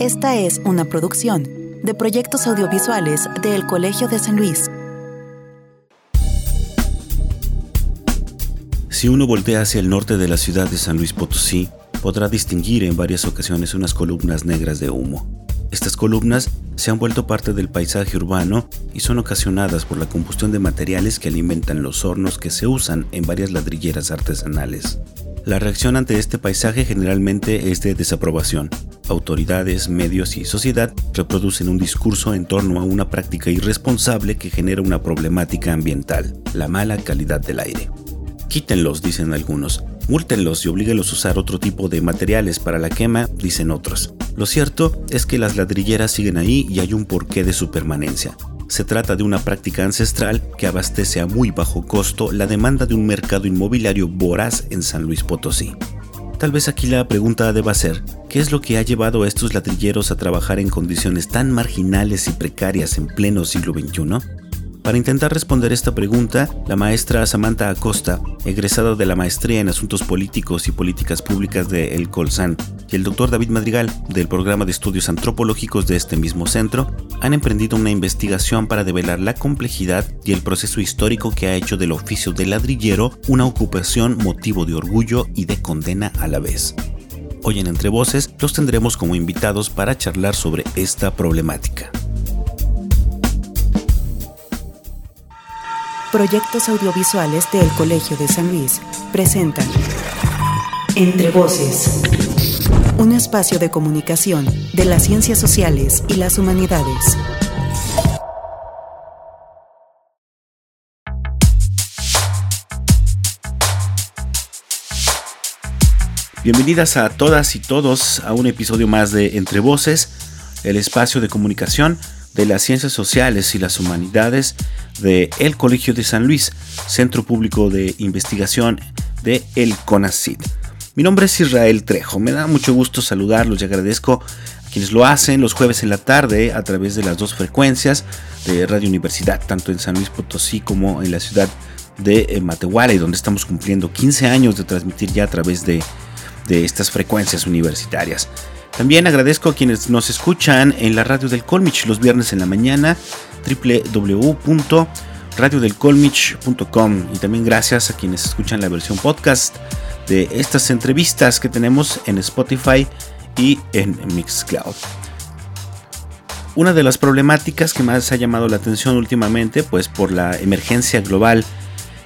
Esta es una producción de proyectos audiovisuales del Colegio de San Luis. Si uno voltea hacia el norte de la ciudad de San Luis Potosí, podrá distinguir en varias ocasiones unas columnas negras de humo. Estas columnas se han vuelto parte del paisaje urbano y son ocasionadas por la combustión de materiales que alimentan los hornos que se usan en varias ladrilleras artesanales. La reacción ante este paisaje generalmente es de desaprobación, autoridades, medios y sociedad reproducen un discurso en torno a una práctica irresponsable que genera una problemática ambiental, la mala calidad del aire. Quítenlos, dicen algunos, múltenlos y oblíguenlos a usar otro tipo de materiales para la quema, dicen otros. Lo cierto es que las ladrilleras siguen ahí y hay un porqué de su permanencia. Se trata de una práctica ancestral que abastece a muy bajo costo la demanda de un mercado inmobiliario voraz en San Luis Potosí. Tal vez aquí la pregunta deba ser, ¿qué es lo que ha llevado a estos ladrilleros a trabajar en condiciones tan marginales y precarias en pleno siglo XXI? Para intentar responder esta pregunta, la maestra Samantha Acosta, egresada de la maestría en Asuntos Políticos y Políticas Públicas de El Colsan, y el doctor David Madrigal, del programa de estudios antropológicos de este mismo centro, han emprendido una investigación para develar la complejidad y el proceso histórico que ha hecho del oficio de ladrillero una ocupación motivo de orgullo y de condena a la vez. Hoy en Entre Voces los tendremos como invitados para charlar sobre esta problemática. Proyectos audiovisuales del Colegio de San Luis presentan Entre Voces, un espacio de comunicación de las ciencias sociales y las humanidades. Bienvenidas a todas y todos a un episodio más de Entre Voces, el espacio de comunicación de las ciencias sociales y las humanidades de el Colegio de San Luis, Centro Público de Investigación de el CONACID. Mi nombre es Israel Trejo, me da mucho gusto saludarlos y agradezco a quienes lo hacen los jueves en la tarde a través de las dos frecuencias de Radio Universidad, tanto en San Luis Potosí como en la ciudad de eh, Matehuala, y donde estamos cumpliendo 15 años de transmitir ya a través de, de estas frecuencias universitarias. También agradezco a quienes nos escuchan en la radio del Colmich los viernes en la mañana, www.radiodelcolmich.com y también gracias a quienes escuchan la versión podcast de estas entrevistas que tenemos en Spotify y en Mixcloud. Una de las problemáticas que más ha llamado la atención últimamente, pues por la emergencia global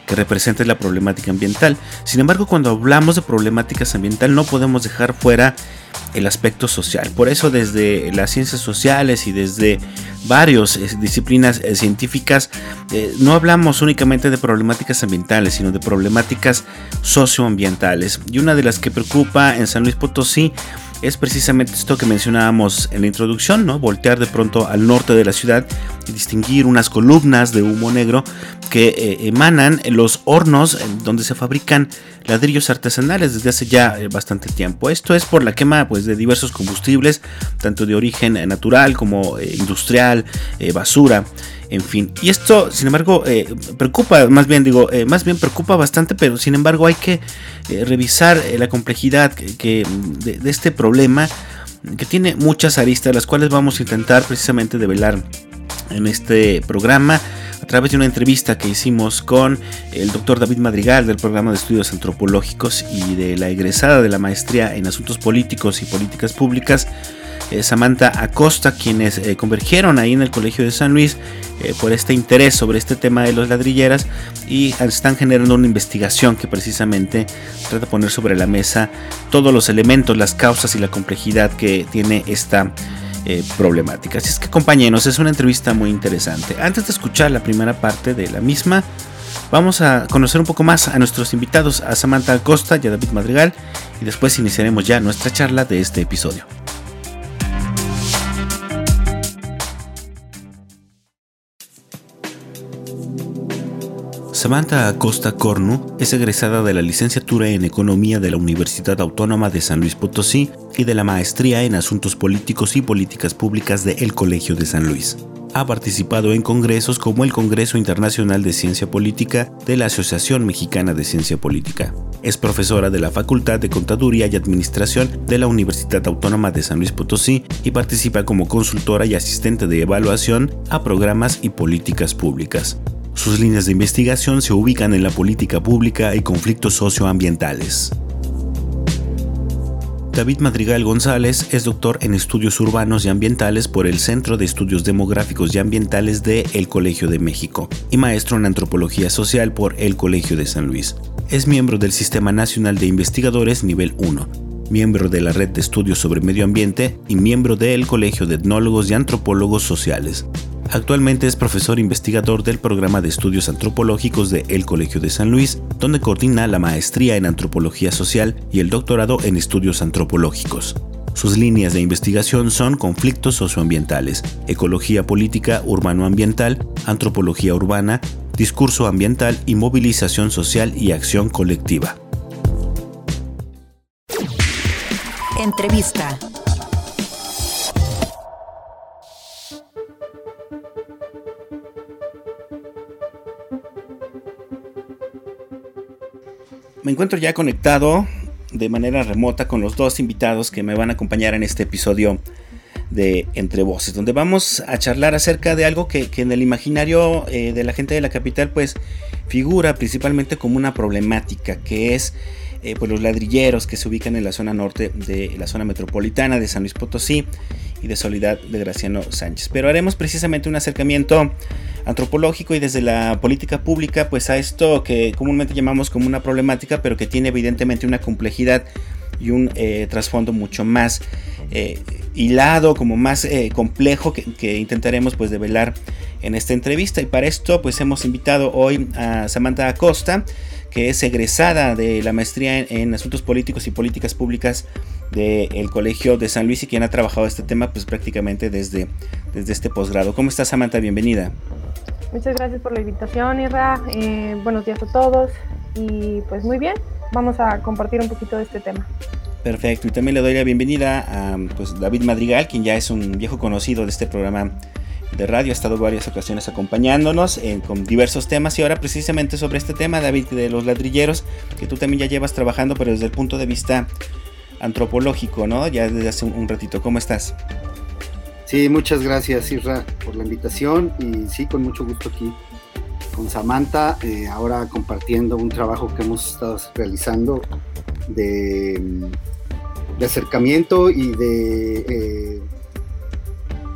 que representa la problemática ambiental. Sin embargo, cuando hablamos de problemáticas ambiental no podemos dejar fuera el aspecto social. Por eso desde las ciencias sociales y desde varias eh, disciplinas eh, científicas eh, no hablamos únicamente de problemáticas ambientales, sino de problemáticas socioambientales. Y una de las que preocupa en San Luis Potosí es precisamente esto que mencionábamos en la introducción, ¿no? Voltear de pronto al norte de la ciudad y distinguir unas columnas de humo negro que emanan en los hornos donde se fabrican ladrillos artesanales desde hace ya eh, bastante tiempo. Esto es por la quema pues, de diversos combustibles, tanto de origen eh, natural como eh, industrial, basura, en fin. Y esto, sin embargo, preocupa, más bien digo, más bien preocupa bastante, pero sin embargo hay que revisar la complejidad que, de, de este problema que tiene muchas aristas, las cuales vamos a intentar precisamente develar en este programa a través de una entrevista que hicimos con el doctor David Madrigal del programa de estudios antropológicos y de la egresada de la maestría en asuntos políticos y políticas públicas, eh, Samantha Acosta, quienes eh, convergieron ahí en el Colegio de San Luis eh, por este interés sobre este tema de las ladrilleras y están generando una investigación que precisamente trata de poner sobre la mesa todos los elementos, las causas y la complejidad que tiene esta eh, problemática. Así es que compañeros, es una entrevista muy interesante. Antes de escuchar la primera parte de la misma, vamos a conocer un poco más a nuestros invitados, a Samantha Costa y a David Madrigal, y después iniciaremos ya nuestra charla de este episodio. Samantha Acosta Cornu es egresada de la licenciatura en Economía de la Universidad Autónoma de San Luis Potosí y de la maestría en Asuntos Políticos y Políticas Públicas de El Colegio de San Luis. Ha participado en congresos como el Congreso Internacional de Ciencia Política de la Asociación Mexicana de Ciencia Política. Es profesora de la Facultad de Contaduría y Administración de la Universidad Autónoma de San Luis Potosí y participa como consultora y asistente de evaluación a programas y políticas públicas. Sus líneas de investigación se ubican en la política pública y conflictos socioambientales. David Madrigal González es doctor en estudios urbanos y ambientales por el Centro de Estudios Demográficos y Ambientales de El Colegio de México y maestro en antropología social por El Colegio de San Luis. Es miembro del Sistema Nacional de Investigadores Nivel 1, miembro de la Red de Estudios sobre Medio Ambiente y miembro del Colegio de Etnólogos y Antropólogos Sociales. Actualmente es profesor investigador del programa de estudios antropológicos de El Colegio de San Luis, donde coordina la maestría en antropología social y el doctorado en estudios antropológicos. Sus líneas de investigación son conflictos socioambientales, ecología política urbano-ambiental, antropología urbana, discurso ambiental y movilización social y acción colectiva. Entrevista. Me encuentro ya conectado de manera remota con los dos invitados que me van a acompañar en este episodio de Entre Voces, donde vamos a charlar acerca de algo que, en el imaginario eh, de la gente de la capital pues figura principalmente como una problemática, que es eh, pues los ladrilleros que se ubican en la zona norte de la zona metropolitana de San Luis Potosí y de Soledad de Graciano Sánchez. Pero haremos precisamente un acercamiento antropológico y desde la política pública pues a esto que comúnmente llamamos como una problemática pero que tiene evidentemente una complejidad y un eh, trasfondo mucho más eh, hilado, como más complejo que, que, intentaremos pues develar en esta entrevista y para esto pues hemos invitado hoy a Samantha Acosta que es egresada de la maestría en, Asuntos Políticos y Políticas Públicas del Colegio de San Luis y quien ha trabajado este tema pues prácticamente desde, desde este posgrado. ¿Cómo estás Samantha? Bienvenida. Muchas gracias por la invitación, Irra. Eh, buenos días a todos y pues muy bien, vamos a compartir un poquito de este tema. Perfecto, y también le doy la bienvenida a pues, David Madrigal, quien ya es un viejo conocido de este programa de radio, ha estado varias ocasiones acompañándonos con diversos temas y ahora precisamente sobre este tema, David, de los ladrilleros, que tú también ya llevas trabajando, pero desde el punto de vista antropológico, ¿no? Ya desde hace un, ratito, ¿cómo estás? Sí, muchas gracias, Isra, por la invitación y sí, con mucho gusto aquí con Samantha, eh, ahora compartiendo un trabajo que hemos estado realizando de, de acercamiento y de eh,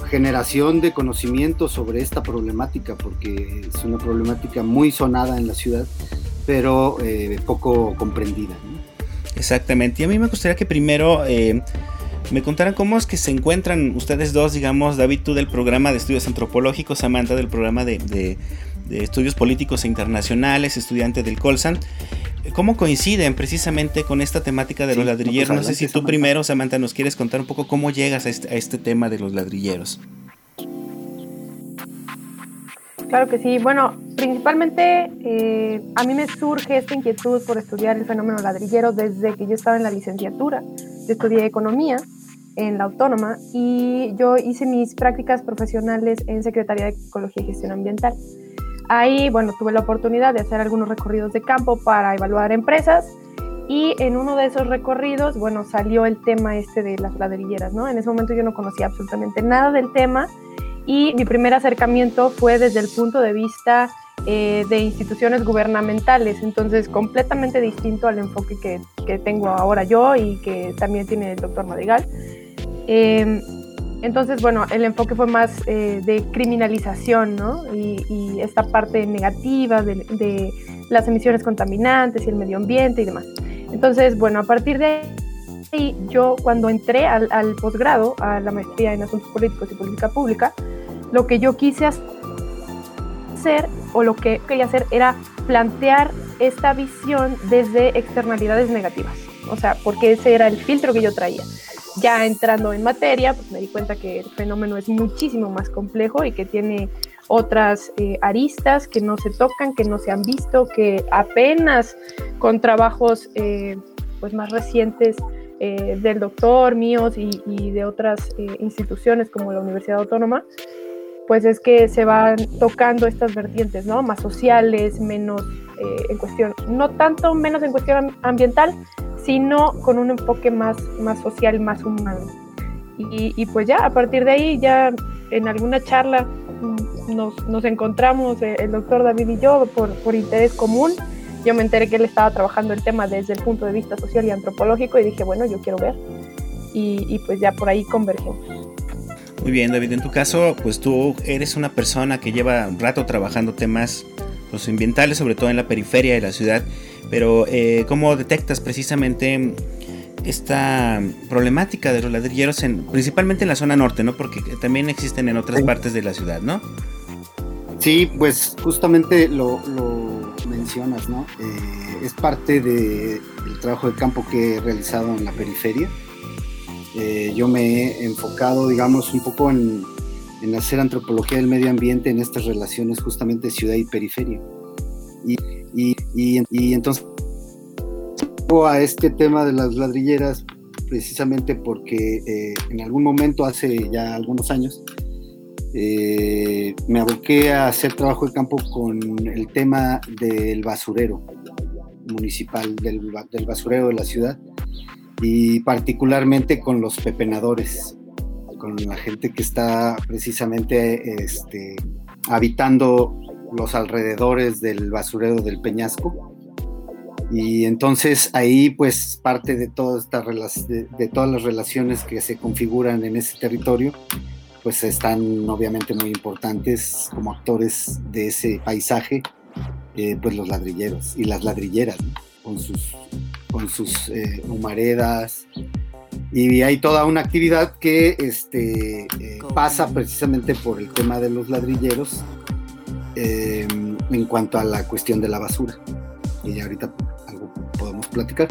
generación de conocimiento sobre esta problemática, porque es una problemática muy sonada en la ciudad, pero eh, poco comprendida. Exactamente, y a mí me gustaría que primero eh, me contaran cómo es que se encuentran ustedes dos, digamos, David, tú del programa de estudios antropológicos, Samantha del programa de, de estudios políticos e internacionales, estudiante del Colsan. ¿Cómo coinciden precisamente con esta temática de los ladrilleros? No sé si tú primero, Samantha, nos quieres contar un poco cómo llegas a este, este, tema de los ladrilleros. Claro que sí. Bueno, principalmente eh, a mí me surge esta inquietud por estudiar el fenómeno ladrillero desde que yo estaba en la licenciatura. Yo estudié economía en la autónoma y yo hice mis prácticas profesionales en Secretaría de Ecología y Gestión Ambiental. Ahí, bueno, tuve la oportunidad de hacer algunos recorridos de campo para evaluar empresas y en uno de esos recorridos, bueno, salió el tema este de las ladrilleras, ¿no? En ese momento yo no conocía absolutamente nada del tema y mi primer acercamiento fue desde el punto de vista eh, de instituciones gubernamentales, entonces completamente distinto al enfoque que, que, tengo ahora yo y que también tiene el doctor Madrigal. Eh, entonces, bueno, el enfoque fue más eh, de criminalización, ¿no? Y, esta parte negativa de, las emisiones contaminantes y el medio ambiente y demás. Entonces, bueno, a partir de ahí, yo cuando entré al, posgrado, a la maestría en Asuntos Políticos y Política Pública, lo que yo quise hacer, o lo que quería hacer, era plantear esta visión desde externalidades negativas. O sea, porque ese era el filtro que yo traía ya entrando en materia, pues me di cuenta que el fenómeno es muchísimo más complejo y que tiene otras eh, aristas que no se tocan, que no se han visto, que apenas con trabajos eh, pues más recientes eh, del doctor, míos y, de otras instituciones como la Universidad Autónoma, pues es que se van tocando estas vertientes, ¿no? Más sociales, menos eh, en cuestión, no tanto menos en cuestión ambiental, sino con un enfoque más, más social, más humano. Y, pues ya, a partir de ahí, ya en alguna charla nos, nos encontramos, eh, el doctor David y yo, por, por interés común. Yo me enteré que él estaba trabajando el tema desde el punto de vista social y antropológico y dije, bueno, yo quiero ver. Y, y pues ya por ahí convergimos. Muy bien, David, en tu caso, pues tú eres una persona que lleva un rato trabajando temas los ambientales, sobre todo en la periferia de la ciudad, pero eh, ¿cómo detectas precisamente esta problemática de los ladrilleros, en, principalmente en la zona norte, ¿no? Porque también existen en otras partes de la ciudad, ¿no? Sí, pues justamente lo, mencionas, ¿no? Eh, es parte del trabajo de campo que he realizado en la periferia. Eh, yo me he enfocado, digamos, un poco en, en hacer antropología del medio ambiente en estas relaciones justamente ciudad y periferia. Y, y, y, entonces a este tema de las ladrilleras precisamente porque eh, en algún momento, hace ya algunos años, eh, me aboqué a hacer trabajo de campo con el tema del basurero municipal, del, del basurero de la ciudad y particularmente con los pepenadores con la gente que está precisamente este, habitando los alrededores del basurero del Peñasco. Y entonces ahí pues parte de, todas estas de, todas las relaciones que se configuran en ese territorio, pues están obviamente muy importantes como actores de ese paisaje, eh, pues los ladrilleros y las ladrilleras, con sus, con sus eh, humaredas, y hay toda una actividad que este, eh, pasa precisamente por el tema de los ladrilleros em, en cuanto a la cuestión de la basura. Y ahorita algo podemos platicar.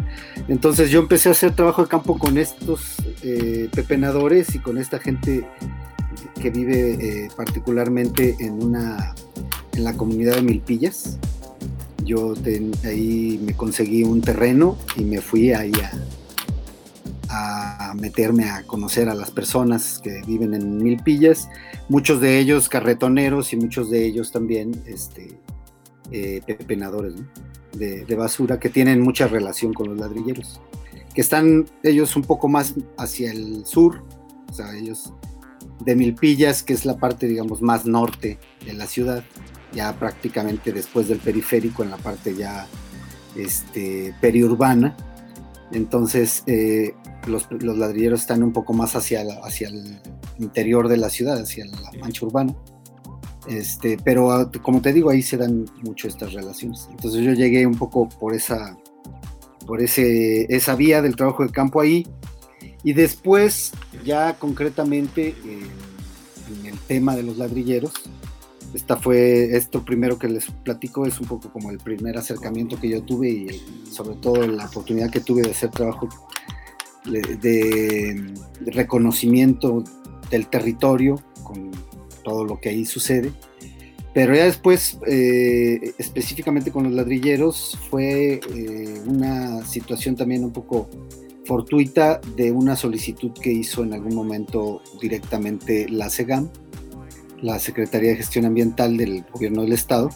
Entonces yo empecé a hacer trabajo de campo con estos eh, pepenadores y con esta gente que vive eh, particularmente en una en la comunidad de Milpillas. Yo ahí me conseguí un terreno y me fui ahí a, a meterme a conocer a las personas que viven en Milpillas, muchos de ellos carretoneros y muchos de ellos también este, eh, pepenadores de, basura que tienen mucha relación con los ladrilleros, que están ellos un poco más hacia el sur, o sea, ellos de Milpillas, que es la parte, digamos, más norte de la ciudad, ya prácticamente después del periférico, en la parte ya este, periurbana. Entonces, eh, los, ladrilleros están un poco más hacia, hacia el interior de la ciudad, hacia la mancha urbana. Este, pero ah, como te digo, ahí se dan mucho estas relaciones. Entonces yo llegué un poco por esa, por ese, esa vía del trabajo de campo ahí. Y después, ya concretamente, en el tema de los ladrilleros, esta fue, esto primero que les platico es un poco como el primer acercamiento que yo tuve y sobre todo la oportunidad que tuve de hacer trabajo de, reconocimiento del territorio con todo lo que ahí sucede. Pero ya después, eh, específicamente con los ladrilleros, fue eh, una situación también un poco fortuita de una solicitud que hizo en algún momento directamente la SEGAM, la Secretaría de Gestión Ambiental del Gobierno del Estado,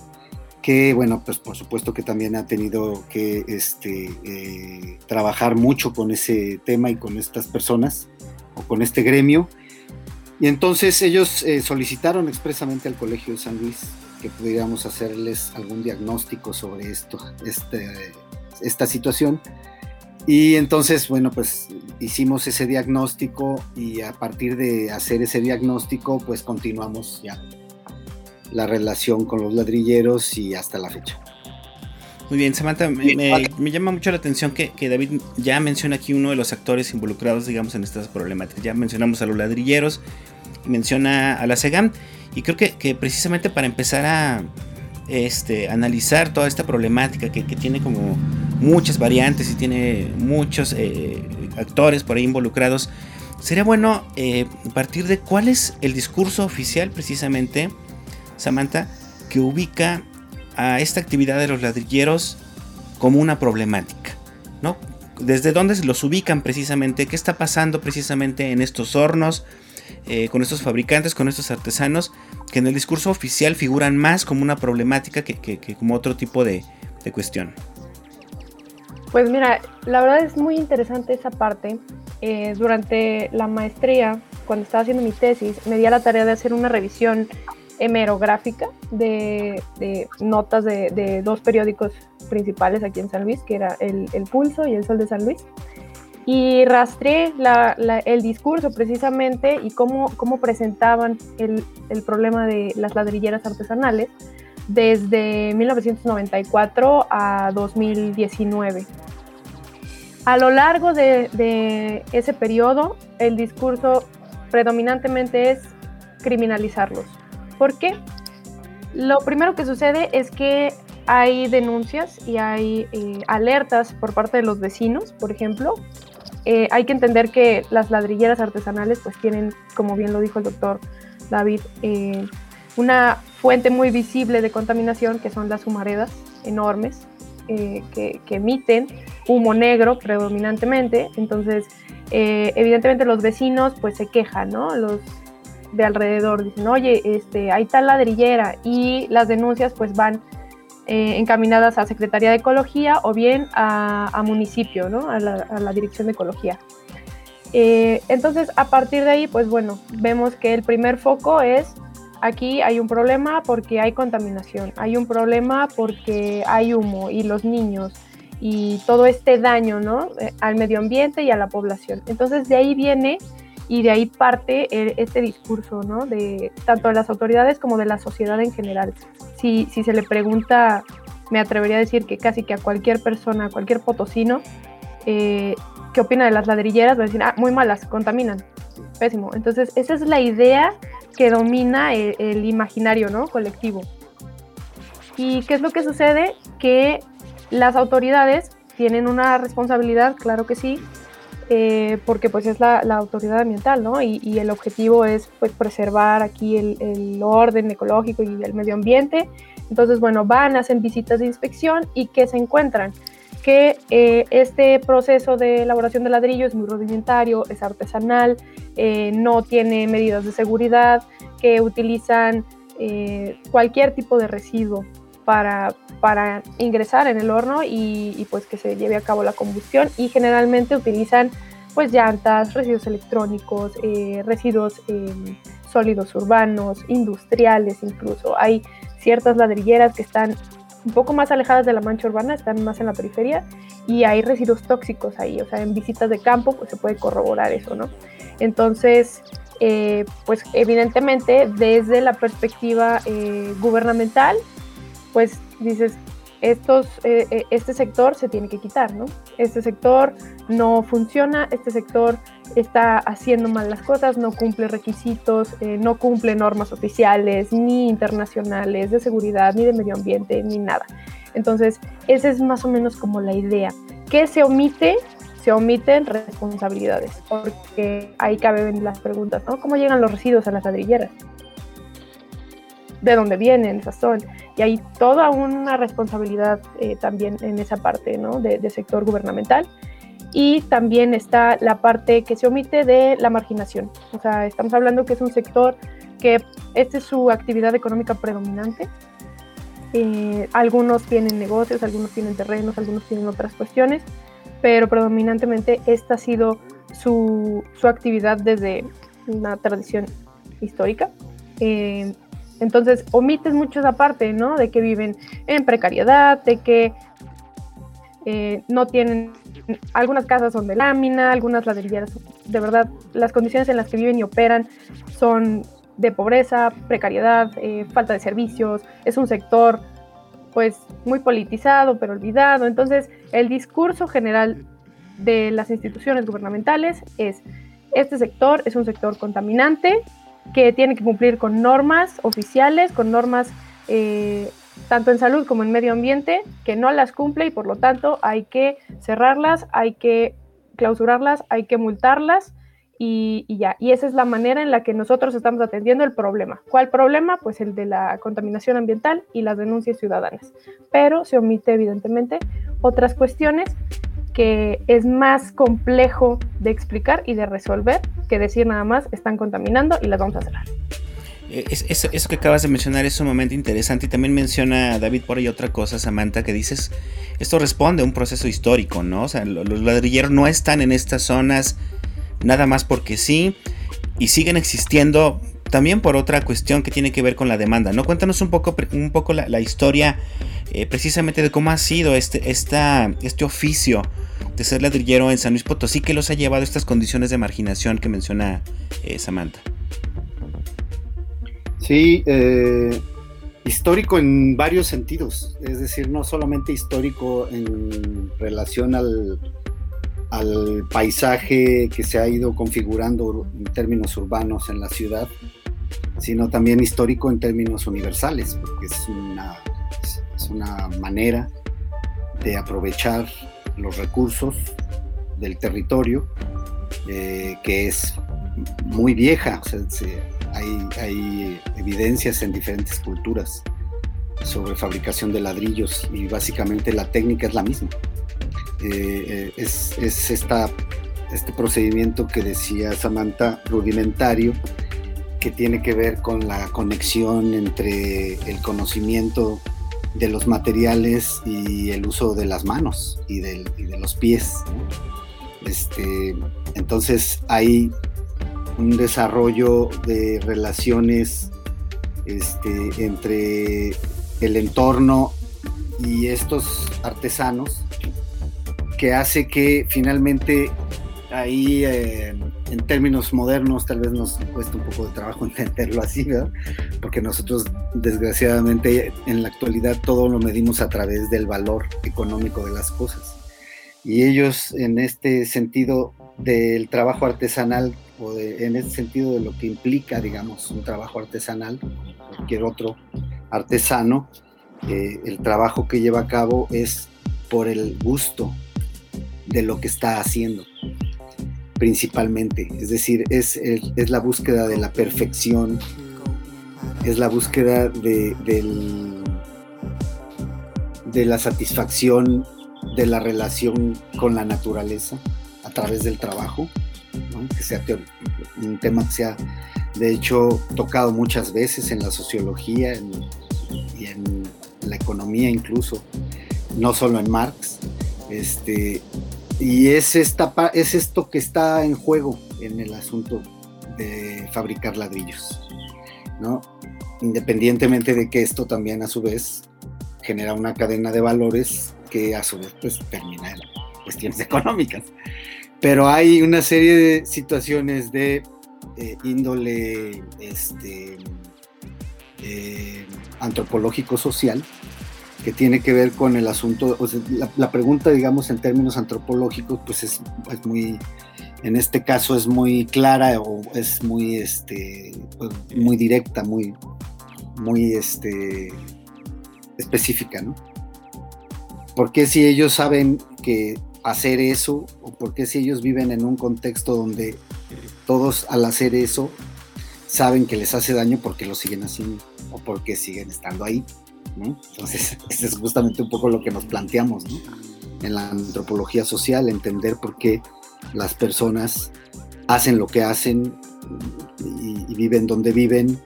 que bueno, pues por supuesto que también ha tenido que este, eh, trabajar mucho con ese tema y con estas personas o con este gremio. Y entonces ellos eh, solicitaron expresamente al Colegio de San Luis que pudiéramos hacerles algún diagnóstico sobre esto, este, esta situación. Y entonces, bueno, pues hicimos ese diagnóstico y a partir de hacer ese diagnóstico, pues continuamos ya la relación con los ladrilleros y hasta la fecha. Muy bien, Samantha, me, llama mucho la atención que, David ya menciona aquí uno de los actores involucrados, digamos, en estas problemáticas. Ya mencionamos a los ladrilleros, menciona a la SEGAM, y creo que, precisamente para empezar a este, analizar toda esta problemática que, tiene como muchas variantes y tiene muchos eh, actores por ahí involucrados, sería bueno eh, partir de cuál es el discurso oficial precisamente Samantha, que ubica a esta actividad de los ladrilleros como una problemática, ¿no? ¿Desde dónde los ubican precisamente? ¿Qué está pasando precisamente en estos hornos? eh, con estos fabricantes, con estos artesanos, que en el discurso oficial figuran más como una problemática que, como otro tipo de, cuestión? Pues mira, la verdad es muy interesante esa parte. Eh, durante la maestría, cuando estaba haciendo mi tesis, me di a la tarea de hacer una revisión hemerográfica de, notas de, dos periódicos principales aquí en San Luis, que era el, Pulso y el Sol de San Luis. Y rastreé el discurso precisamente y cómo, cómo presentaban el, problema de las ladrilleras artesanales desde 1994 a 2019. A lo largo de, de, ese periodo, el discurso predominantemente es criminalizarlos. ¿Por qué? Lo primero que sucede es que hay denuncias y hay eh, alertas por parte de los vecinos, por ejemplo. Eh, hay que entender que las ladrilleras artesanales pues tienen, como bien lo dijo el doctor David, eh, una fuente muy visible de contaminación que son las humaredas enormes que, que, emiten humo negro predominantemente. Entonces, evidentemente los vecinos pues se quejan, ¿no? Los, de alrededor dicen, oye, este, hay tal ladrillera y las denuncias pues van eh, encaminadas a Secretaría de Ecología o bien a, municipio, ¿no? a, la, Dirección de Ecología. Eh, entonces, a partir de ahí, pues bueno, vemos que el primer foco es, aquí hay un problema porque hay contaminación, hay un problema porque hay humo y los niños y todo este daño, ¿no? Eh, al medio ambiente y a la población. Entonces, de ahí viene y de ahí parte este discurso, ¿no? De tanto de las autoridades como de la sociedad en general. Si, si se le pregunta, me atrevería a decir que casi que a cualquier persona, a cualquier potosino, eh, ¿qué opina de las ladrilleras? Va a decir, ah, muy malas, contaminan, pésimo. Entonces, esa es la idea que domina el, el imaginario, ¿no? Colectivo. ¿Y qué es lo que sucede? Que las autoridades tienen una responsabilidad, claro que sí, eh, porque pues es la, autoridad ambiental, ¿no? Y, el objetivo es pues preservar aquí el, orden ecológico y el medio ambiente. Entonces, bueno, van, hacen visitas de inspección y ¿qué se encuentran? Que eh, este proceso de elaboración de ladrillo es muy rudimentario, es artesanal, eh, no tiene medidas de seguridad, que utilizan cualquier tipo de residuo para, para ingresar en el horno y, pues que se lleve a cabo la combustión y generalmente utilizan pues llantas, residuos electrónicos, eh, residuos em, sólidos urbanos, industriales incluso. Hay ciertas ladrilleras que están un poco más alejadas de la mancha urbana, están más en la periferia y hay residuos tóxicos ahí, o sea, en visitas de campo pues se puede corroborar eso, ¿no? Entonces, eh, pues evidentemente desde la perspectiva eh, gubernamental, pues dices, estos, eh, eh, este sector se tiene que quitar, ¿no? Este sector no funciona, este sector está haciendo mal las cosas, no cumple requisitos, eh, no cumple normas oficiales, ni internacionales, de seguridad, ni de medio ambiente, ni nada. Entonces, esa es más o menos como la idea. ¿Qué se omite? Se omiten responsabilidades, porque ahí caben las preguntas, ¿no? ¿Cómo llegan los residuos a las ladrilleras? De dónde vienen, son. Y hay toda una responsabilidad eh, también en esa parte ¿no? de, sector gubernamental. Y también está la parte que se omite de la marginación. O sea, estamos hablando que es un sector que esta es su actividad económica predominante. Eh, algunos tienen negocios, algunos tienen terrenos, algunos tienen otras cuestiones, pero predominantemente esta ha sido su, su actividad desde una tradición histórica. Eh, entonces, omites mucho esa parte, ¿no? De que viven en precariedad, de que eh, no tienen, algunas casas son de lámina, algunas ladrilleras, de verdad, las condiciones en las que viven y operan son de pobreza, precariedad, eh, falta de servicios, es un sector pues muy politizado, pero olvidado. Entonces, el discurso general de las instituciones gubernamentales es, este sector es un sector contaminante, que tiene que cumplir con normas oficiales, con normas eh, tanto en salud como en medio ambiente, que no las cumple y por lo tanto hay que cerrarlas, hay que clausurarlas, hay que multarlas y, ya. Y esa es la manera en la que nosotros estamos atendiendo el problema. ¿Cuál problema? Pues el de la contaminación ambiental y las denuncias ciudadanas. Pero se omite evidentemente otras cuestiones que es más complejo de explicar y de resolver que decir nada más están contaminando y las vamos a cerrar. Eh, eso que acabas de mencionar es sumamente interesante y también menciona David por ahí otra cosa, Samantha, que dices, esto responde a un proceso histórico, ¿no? O sea, los ladrilleros no están en estas zonas nada más porque sí y siguen existiendo también por otra cuestión que tiene que ver con la demanda, ¿no? Cuéntanos un poco, un poco la, historia eh, precisamente de cómo ha sido este, este oficio de ser ladrillero en San Luis Potosí que los ha llevado a estas condiciones de marginación que menciona eh, Samantha. Sí, eh, histórico en varios sentidos, es decir, no solamente histórico en relación al, al paisaje que se ha ido configurando en términos urbanos en la ciudad, sino también histórico en términos universales, porque es una, es una manera de aprovechar los recursos del territorio, eh, que es muy vieja. O sea, hay, evidencias en diferentes culturas sobre fabricación de ladrillos y básicamente la técnica es la misma. Eh, eh, es, esta, este procedimiento que decía Samantha, rudimentario, que tiene que ver con la conexión entre el conocimiento de los materiales y el uso de las manos y, de los pies. Este, entonces hay un desarrollo de relaciones este, entre el entorno y estos artesanos que hace que finalmente ahí eh, en términos modernos tal vez nos cuesta un poco de trabajo entenderlo así, ¿verdad? Porque nosotros desgraciadamente en la actualidad todo lo medimos a través del valor económico de las cosas. Y ellos en este sentido del trabajo artesanal o en ese sentido de lo que implica, digamos, un trabajo artesanal, cualquier otro artesano, eh, el trabajo que lleva a cabo es por el gusto de lo que está haciendo, principalmente. Es decir, es, es, la búsqueda de la perfección, es la búsqueda de, de la satisfacción de la relación con la naturaleza a través del trabajo que sea un tema que se ha, de hecho, tocado muchas veces en la sociología y en la economía incluso, no solo en Marx. Este, y es, esta, es esto que está en juego en el asunto de fabricar ladrillos, ¿no? Independientemente de que esto también a su vez genera una cadena de valores que a su vez pues termina en cuestiones económicas. Pero hay una serie de situaciones de eh, índole este, eh, antropológico-social que tiene que ver con el asunto, la, pregunta, digamos, en términos antropológicos, pues es, muy, en este caso es muy clara o es muy, este, pues, muy directa, muy, muy, este, específica, ¿no? Porque si ellos saben que hacer eso o porque si ellos viven en un contexto donde todos al hacer eso saben que les hace daño porque lo siguen haciendo o porque siguen estando ahí. Entonces, ese es justamente un poco lo que nos planteamos en la antropología social, entender por qué las personas hacen lo que hacen y, viven donde viven,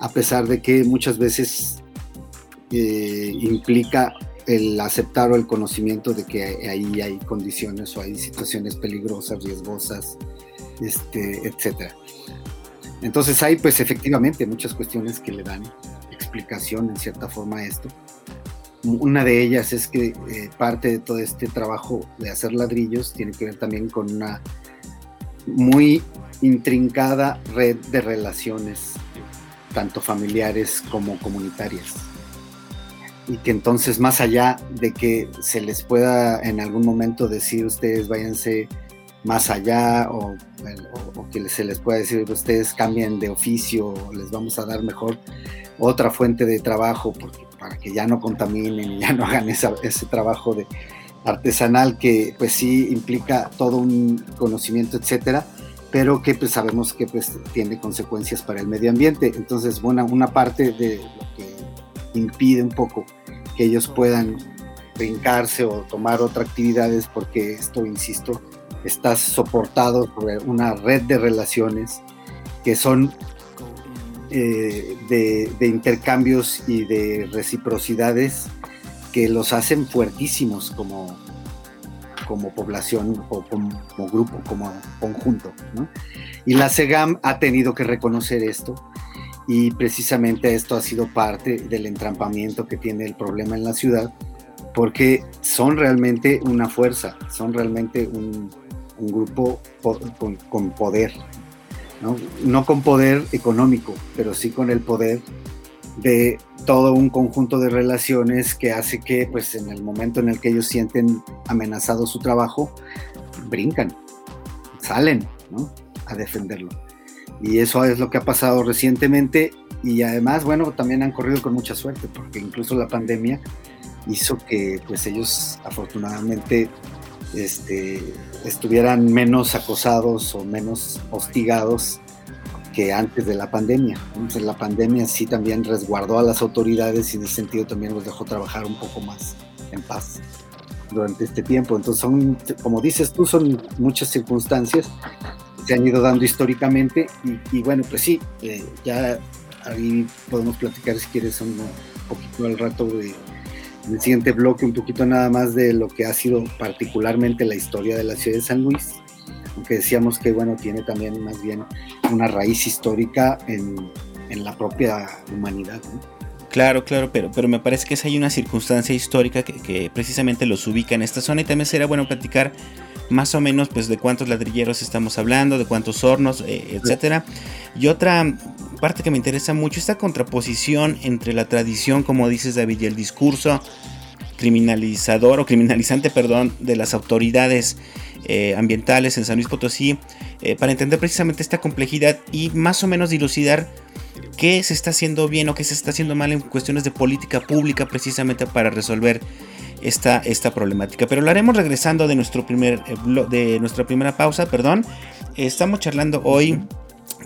a pesar de que muchas veces eh, implica el aceptar o el conocimiento de que ahí hay condiciones o hay situaciones peligrosas, riesgosas, este, etc. Entonces hay pues efectivamente muchas cuestiones que le dan en cierta forma a esto. Una de ellas es que eh, parte de todo este trabajo de hacer ladrillos tiene que ver también con una muy intrincada red de relaciones, tanto familiares como comunitarias y que entonces más allá de que se les pueda en algún momento decir ustedes váyanse más allá o, que se les pueda decir ustedes cambien de oficio o les vamos a dar mejor otra fuente de trabajo para que ya no contaminen y ya no hagan ese trabajo de artesanal que pues sí implica todo un conocimiento etcétera pero que pues sabemos que pues tiene consecuencias para el medio ambiente. Entonces bueno una parte de lo que impide un poco que ellos puedan brincarse o tomar otras actividades porque esto, insisto, está soportado por una red de relaciones que son eh, de, intercambios y de reciprocidades que los hacen fuertísimos como, como población o como, grupo, como conjunto. Y la SEGAM ha tenido que reconocer esto y precisamente esto ha sido parte del entrampamiento que tiene el problema en la ciudad porque son realmente una fuerza, son realmente un, grupo con, poder, ¿no? con poder económico, pero sí con el poder de todo un conjunto de relaciones que hace que pues en el momento en el que ellos sienten amenazado su trabajo, brincan, salen a defenderlo. Y eso es lo que ha pasado recientemente y además, bueno, también han corrido con mucha suerte porque incluso la pandemia hizo que pues ellos afortunadamente este, estuvieran menos acosados o menos hostigados que antes de la pandemia. Entonces la pandemia sí también resguardó a las autoridades y en ese sentido también los dejó trabajar un poco más en paz durante este tiempo. Entonces son, como dices tú, son muchas circunstancias que se han ido dando históricamente y, bueno, pues sí, eh, ya ahí podemos platicar si quieres un poquito al rato de en el siguiente bloque un poquito nada más de lo que ha sido particularmente la historia de la ciudad de San Luis, aunque decíamos que bueno, tiene también más bien una raíz histórica en, en la propia humanidad. Claro, claro, pero, pero me parece que hay una circunstancia histórica que, precisamente los ubica en esta zona y también sería bueno platicar más o menos pues de cuántos ladrilleros estamos hablando, de cuántos hornos, eh, etcétera. Y otra parte que me interesa mucho, esta contraposición entre la tradición, como dices David, y el discurso criminalizador o criminalizante, perdón, de las autoridades eh, ambientales en San Luis Potosí, eh, para entender precisamente esta complejidad y más o menos dilucidar qué se está haciendo bien o qué se está haciendo mal en cuestiones de política pública precisamente para resolver esta, esta problemática. Pero lo haremos regresando de, nuestro primer, eh, de nuestra primera pausa, perdón. Estamos charlando hoy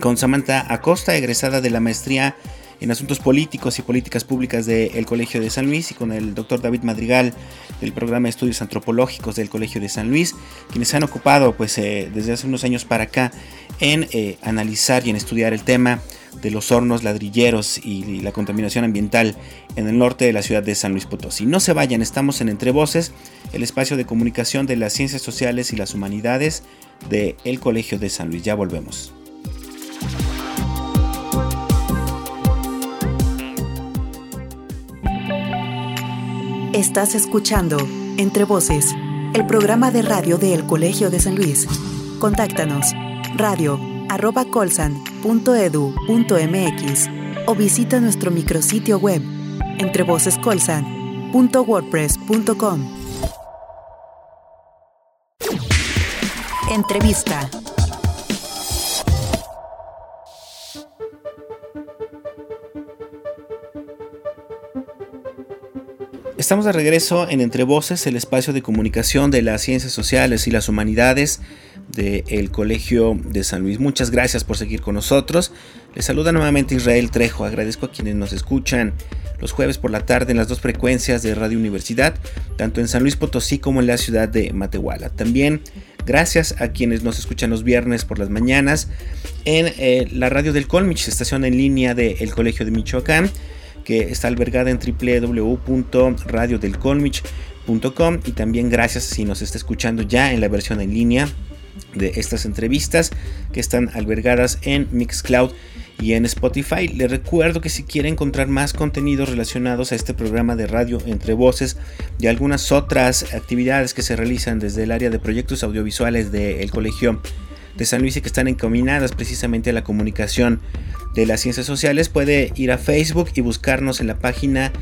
con Samantha Acosta, egresada de la maestría en Asuntos Políticos y Políticas Públicas del Colegio de San Luis y con el doctor David Madrigal del programa de estudios antropológicos del Colegio de San Luis, quienes se han ocupado pues eh, desde hace unos años para acá en eh, analizar y en estudiar el tema de los hornos ladrilleros y la contaminación ambiental en el norte de la ciudad de San Luis Potosí. No se vayan, estamos en Entre Voces, el espacio de comunicación de las ciencias sociales y las humanidades del el Colegio de San Luis. Ya volvemos. Estás escuchando Entre Voces, el programa de radio del Colegio de San Luis. Contáctanos radio arroba colsan.edu.mx o visita nuestro micrositio web entrevocescolsan.wordpress.com. Entrevista. Estamos de regreso en Entre Voces, el espacio de comunicación de las ciencias sociales y las humanidades del Colegio de San Luis. Muchas gracias por seguir con nosotros. Les saluda nuevamente Israel Trejo. Agradezco a quienes nos escuchan los jueves por la tarde en las dos frecuencias de Radio Universidad, tanto en San Luis Potosí como en la ciudad de Matehuala. También gracias a quienes nos escuchan los viernes por las mañanas en eh, la radio del Colmich, estación en línea del Colegio de Michoacán que está albergada en www.radiodelcolmich.com y también gracias si nos está escuchando ya en la versión en línea de estas entrevistas que están albergadas en Mixcloud y en Spotify. Les recuerdo que si quieren encontrar más contenidos relacionados a este programa de radio entre voces y algunas otras actividades que se realizan desde el área de proyectos audiovisuales del Colegio de San Luis y que están encaminadas precisamente a la comunicación de las ciencias sociales, puede ir a Facebook y buscarnos en la página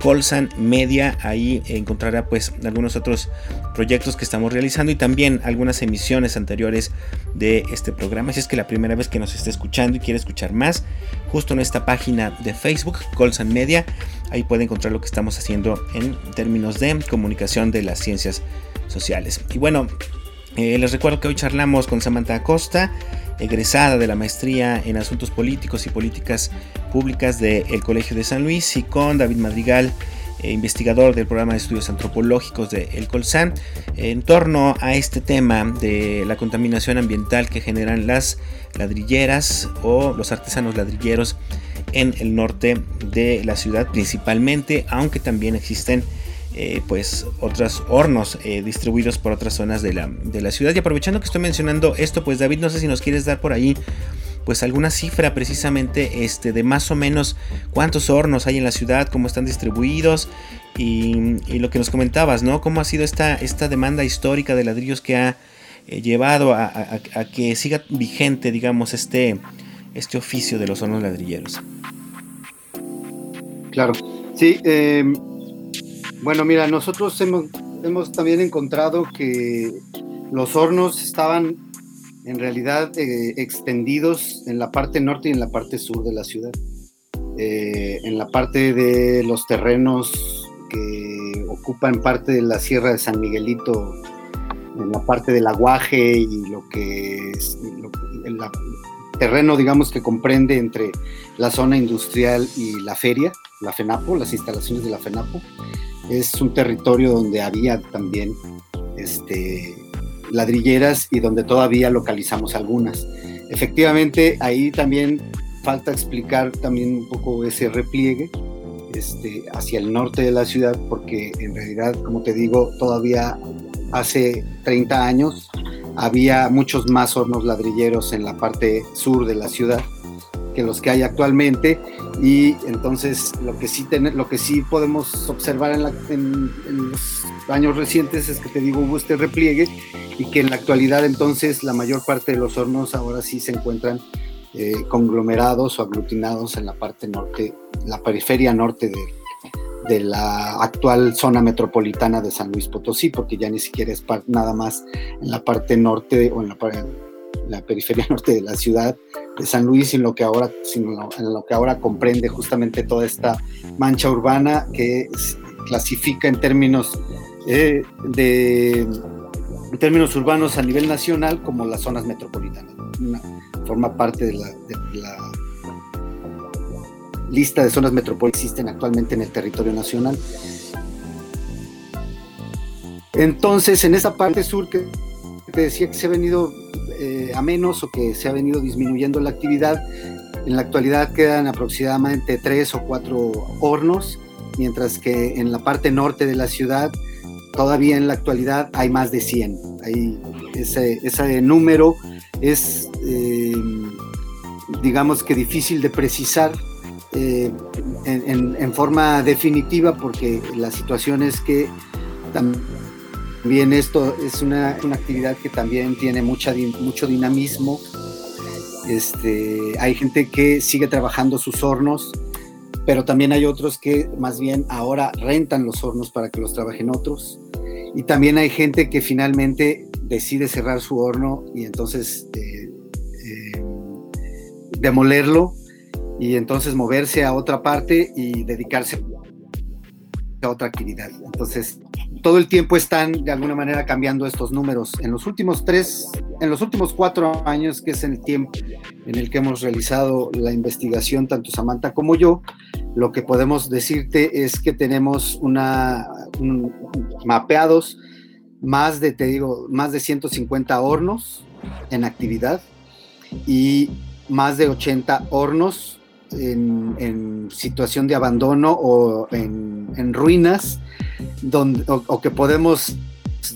Colsan Media. Ahí encontrará pues algunos otros proyectos que estamos realizando y también algunas emisiones anteriores de este programa. Si es que la primera vez que nos está escuchando y quiere escuchar más, justo en esta página de Facebook, Colsan Media, ahí puede encontrar lo que estamos haciendo en términos de comunicación de las ciencias sociales. Y bueno, eh, les recuerdo que hoy charlamos con Samantha Acosta, egresada de la maestría en Asuntos Políticos y Políticas Públicas del Colegio de San Luis, y con David Madrigal, eh, investigador del programa de estudios antropológicos de El Colsan, en torno a este tema de la contaminación ambiental que generan las ladrilleras o los artesanos ladrilleros en el norte de la ciudad principalmente, aunque también existen eh, pues otros hornos eh, distribuidos por otras zonas de la, de la ciudad. Y aprovechando que estoy mencionando esto, pues David, no sé si nos quieres dar por ahí pues alguna cifra precisamente este, de más o menos cuántos hornos hay en la ciudad, cómo están distribuidos y, lo que nos comentabas, ¿no? Cómo ha sido esta, esta demanda histórica de ladrillos que ha eh, llevado a, que siga vigente, digamos, este, este oficio de los hornos ladrilleros. Claro, sí. Em, bueno, mira, nosotros hemos, también encontrado que los hornos estaban en realidad eh, extendidos en la parte norte y en la parte sur de la ciudad. Eh, en la parte de los terrenos que ocupan parte de la Sierra de San Miguelito, en la parte del aguaje y lo que es el terreno, digamos, que comprende entre la zona industrial y la feria, la FENAPO, las instalaciones de la FENAPO. Es un territorio donde había también este, ladrilleras y donde todavía localizamos algunas. Efectivamente, ahí también falta explicar también un poco ese repliegue este, hacia el norte de la ciudad, porque en realidad, como te digo, todavía hace 30 años había muchos más hornos ladrilleros en la parte sur de la ciudad que los que hay actualmente y entonces lo que sí, lo que sí podemos observar en, en, los años recientes es que te digo hubo este repliegue y que en la actualidad entonces la mayor parte de los hornos ahora sí se encuentran eh, conglomerados o aglutinados en la parte norte, la periferia norte de, de, la actual zona metropolitana de San Luis Potosí, porque ya ni siquiera es nada más en la parte norte o en la, la, periferia norte de la ciudad de San Luis, en lo que ahora, en lo que ahora comprende justamente toda esta mancha urbana que clasifica en términos eh, de términos urbanos a nivel nacional como las zonas metropolitanas. forma parte de la, lista de zonas metropolitanas que existen actualmente en el territorio nacional. Entonces, en esa parte sur que te decía que se ha venido a menos o que se ha venido disminuyendo la actividad, en la actualidad quedan aproximadamente tres o cuatro hornos, mientras que en la parte norte de la ciudad todavía en la actualidad hay más de 100. Hay ese, ese número es, eh, digamos que difícil de precisar eh, en, forma definitiva porque la situación es que también esto es una, actividad que también tiene mucha, mucho dinamismo. Este, hay gente que sigue trabajando sus hornos, pero también hay otros que más bien ahora rentan los hornos para que los trabajen otros. Y también hay gente que finalmente decide cerrar su horno y entonces eh, eh, demolerlo y entonces moverse a otra parte y dedicarse otra actividad. Entonces, todo el tiempo están de alguna manera cambiando estos números. En los últimos tres, en los últimos cuatro años, que es el tiempo en el que hemos realizado la investigación, tanto Samantha como yo, lo que podemos decirte es que tenemos una mapeados más de, te digo, más de 150 hornos en actividad y más de 80 hornos en, situación de abandono o en, ruinas, donde, o, que podemos,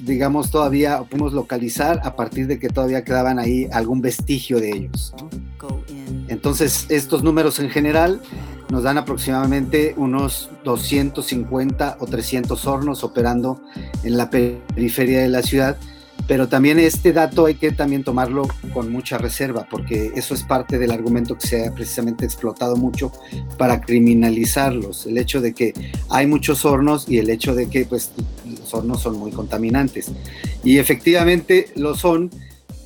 digamos, todavía podemos localizar a partir de que todavía quedaban ahí algún vestigio de ellos. Entonces, estos números en general nos dan aproximadamente unos 250 o 300 hornos operando en la periferia de la ciudad, pero también este dato hay que también tomarlo con mucha reserva, porque eso es parte del argumento que se ha precisamente explotado mucho para criminalizarlos, el hecho de que hay muchos hornos y el hecho de que pues, los hornos son muy contaminantes. Y efectivamente lo son,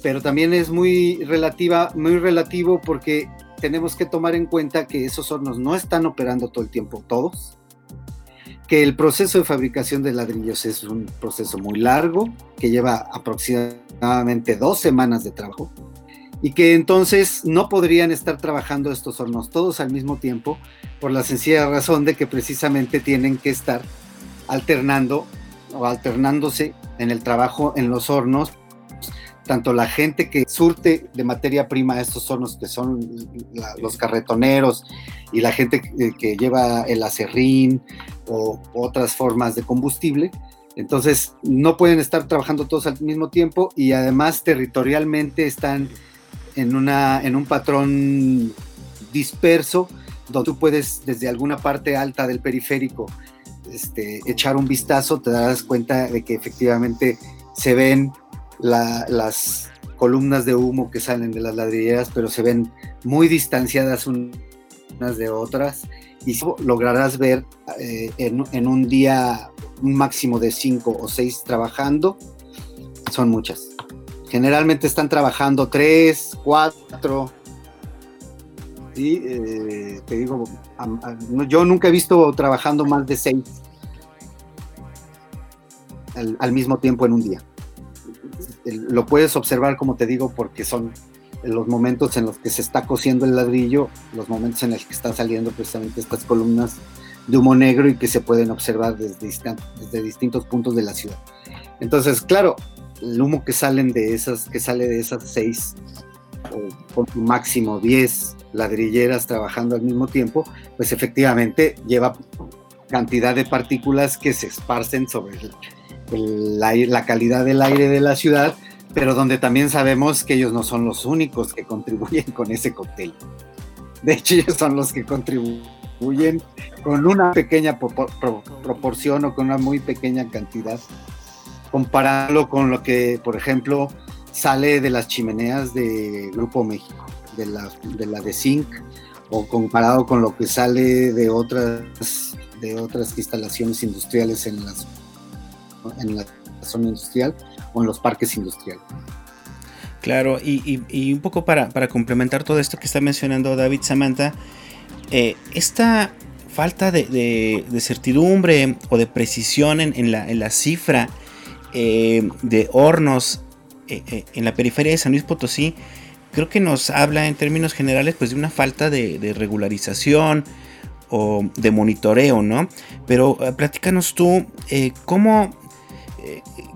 pero también es muy relativa, muy relativo porque tenemos que tomar en cuenta que esos hornos no están operando todo el tiempo todos, que el proceso de fabricación de ladrillos es un proceso muy largo, que lleva aproximadamente dos semanas de trabajo, y que entonces no podrían estar trabajando estos hornos todos al mismo tiempo por la sencilla razón de que precisamente tienen que estar alternando o alternándose en el trabajo en los hornos tanto la gente que surte de materia prima estos hornos que son los carretoneros y la gente que, lleva el acerrín o otras formas de combustible, entonces no pueden estar trabajando todos al mismo tiempo y además territorialmente están en, una, en un patrón disperso donde tú puedes desde alguna parte alta del periférico este, echar un vistazo, te darás cuenta de que efectivamente se ven las columnas de humo que salen de las ladrilleras, pero se ven muy distanciadas unas de otras y lograrás ver eh, en, un día un máximo de cinco o seis trabajando, son muchas. Generalmente están trabajando tres, cuatro. Y eh, te digo, yo nunca he visto trabajando más de seis al, mismo tiempo en un día. Lo puedes observar, como te digo, porque son los momentos en los que se está cosiendo el ladrillo, los momentos en los que están saliendo precisamente estas columnas de humo negro y que se pueden observar desde, desde distintos puntos de la ciudad. Entonces, claro, el humo que salen de esas, que sale de esas seis o con máximo diez ladrilleras trabajando al mismo tiempo, pues efectivamente lleva cantidad de partículas que se esparcen sobre la calidad del aire de la ciudad, pero donde también sabemos que ellos no son los únicos que contribuyen con ese cóctel. De hecho, ellos son los que contribuyen con una pequeña proporción o con una muy pequeña cantidad compararlo con lo que, por ejemplo, sale de las chimeneas de Grupo México, de la de, la de Zinc, o comparado con lo que sale de otras, de otras instalaciones industriales en, las, en la zona industrial o en los parques industriales. Claro, y, un poco para, complementar todo esto que está mencionando David Samantha, eh, esta falta de, certidumbre o de precisión en, la, en la cifra eh, de hornos eh, en la periferia de San Luis Potosí, creo que nos habla en términos generales pues de una falta de, regularización o de monitoreo, ¿no? Pero platícanos tú cómo,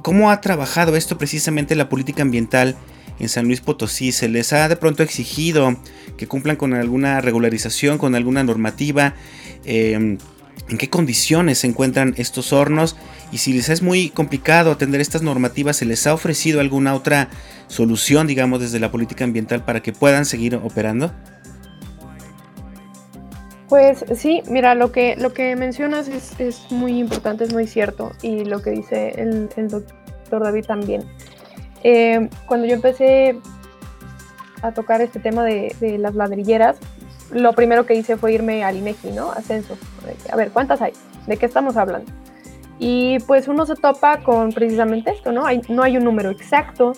cómo ha trabajado esto precisamente la política ambiental en San Luis Potosí. ¿Se les ha de pronto exigido que cumplan con alguna regularización, con alguna normativa? ¿En qué condiciones se encuentran estos hornos? y si les es muy complicado atender estas normativas, ¿se les ha ofrecido alguna otra solución, digamos, desde la política ambiental para que puedan seguir operando? Pues sí, mira, lo que, lo que mencionas es, muy importante, es muy cierto, y lo que dice el, doctor David también. Eh, cuando yo empecé a tocar este tema de, de, las ladrilleras, lo primero que hice fue irme al INEGI, ¿no? A censo. A ver, ¿cuántas hay? ¿De qué estamos hablando? Y pues uno se topa con precisamente esto, ¿no? Hay, no hay un número exacto.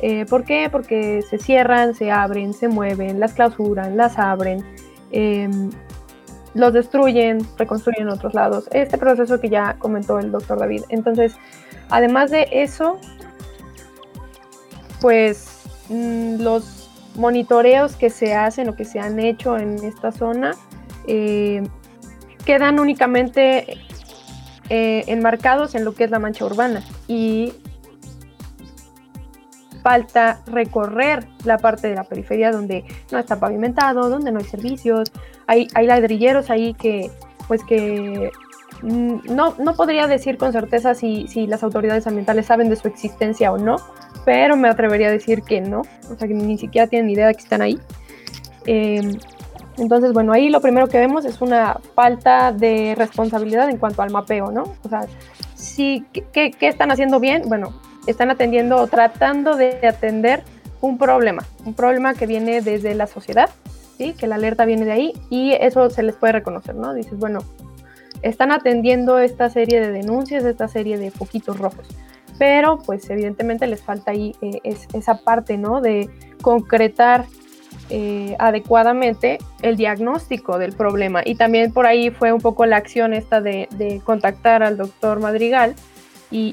Eh, ¿Por qué? Porque se cierran, se abren, se mueven, las clausuran, las abren, em, los destruyen, reconstruyen en otros lados. Este proceso que ya comentó el doctor David. Entonces, además de eso, pues mm, los monitoreos que se hacen o que se han hecho en esta zona eh, quedan únicamente eh, enmarcados en lo que es la mancha urbana y falta recorrer la parte de la periferia donde no está pavimentado, donde no hay servicios, hay, ladrilleros ahí que pues que mm, no, no podría decir con certeza si, si, las autoridades ambientales saben de su existencia o no, pero me atrevería a decir que no, o sea que ni siquiera tienen idea de que están ahí. Eh, entonces, bueno, ahí lo primero que vemos es una falta de responsabilidad en cuanto al mapeo, ¿no? O sea, sí, ¿qué, están haciendo bien? Bueno, están atendiendo o tratando de atender un problema, un problema que viene desde la sociedad, ¿sí? Que la alerta viene de ahí y eso se les puede reconocer, ¿no? Dices, bueno, están atendiendo esta serie de denuncias, esta serie de poquitos rojos, pero pues evidentemente les falta ahí eh, esa parte, ¿no? De concretar eh, adecuadamente el diagnóstico del problema. Y también por ahí fue un poco la acción esta de, contactar al doctor Madrigal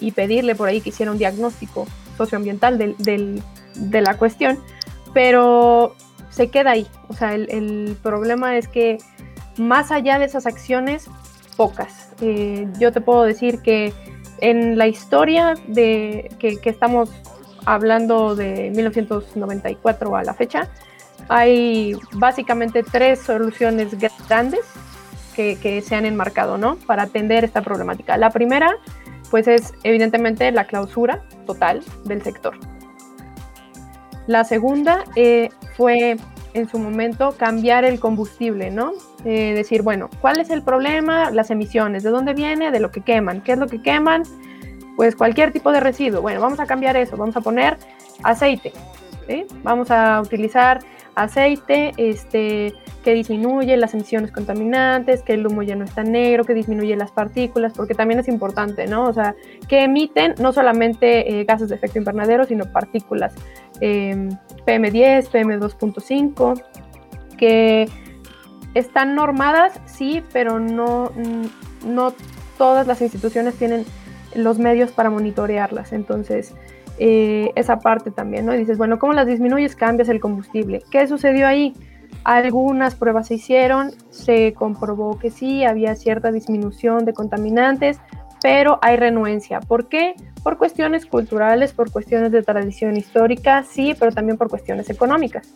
y, pedirle por ahí que hiciera un diagnóstico socioambiental de la cuestión, pero se queda ahí. O sea, el, problema es que más allá de esas acciones, pocas. Eh, yo te puedo decir que en la historia de que, estamos hablando de 1994 a la fecha, hay básicamente tres soluciones grandes que, que, se han enmarcado, ¿no? Para atender esta problemática. La primera, pues es evidentemente la clausura total del sector. La segunda eh, fue en su momento cambiar el combustible, ¿no? Eh, decir, bueno, ¿cuál es el problema? Las emisiones, ¿de dónde viene? De lo que queman. ¿Qué es lo que queman? Pues cualquier tipo de residuo. Bueno, vamos a cambiar eso, vamos a poner aceite, ¿sí? Vamos a utilizar aceite este, que disminuye las emisiones contaminantes, que el humo ya no está negro, que disminuye las partículas, porque también es importante, ¿no? O sea, que emiten no solamente eh, gases de efecto invernadero, sino partículas PM10, PM2.5, que están normadas, sí, pero no, no todas las instituciones tienen los medios para monitorearlas. Entonces, eh, esa parte también, ¿no? Y dices, bueno, ¿cómo las disminuyes? Cambias el combustible. ¿Qué sucedió ahí? Algunas pruebas se hicieron, se comprobó que sí, había cierta disminución de contaminantes, pero hay renuencia. ¿Por qué? Por cuestiones culturales, por cuestiones de tradición histórica, sí, pero también por cuestiones económicas.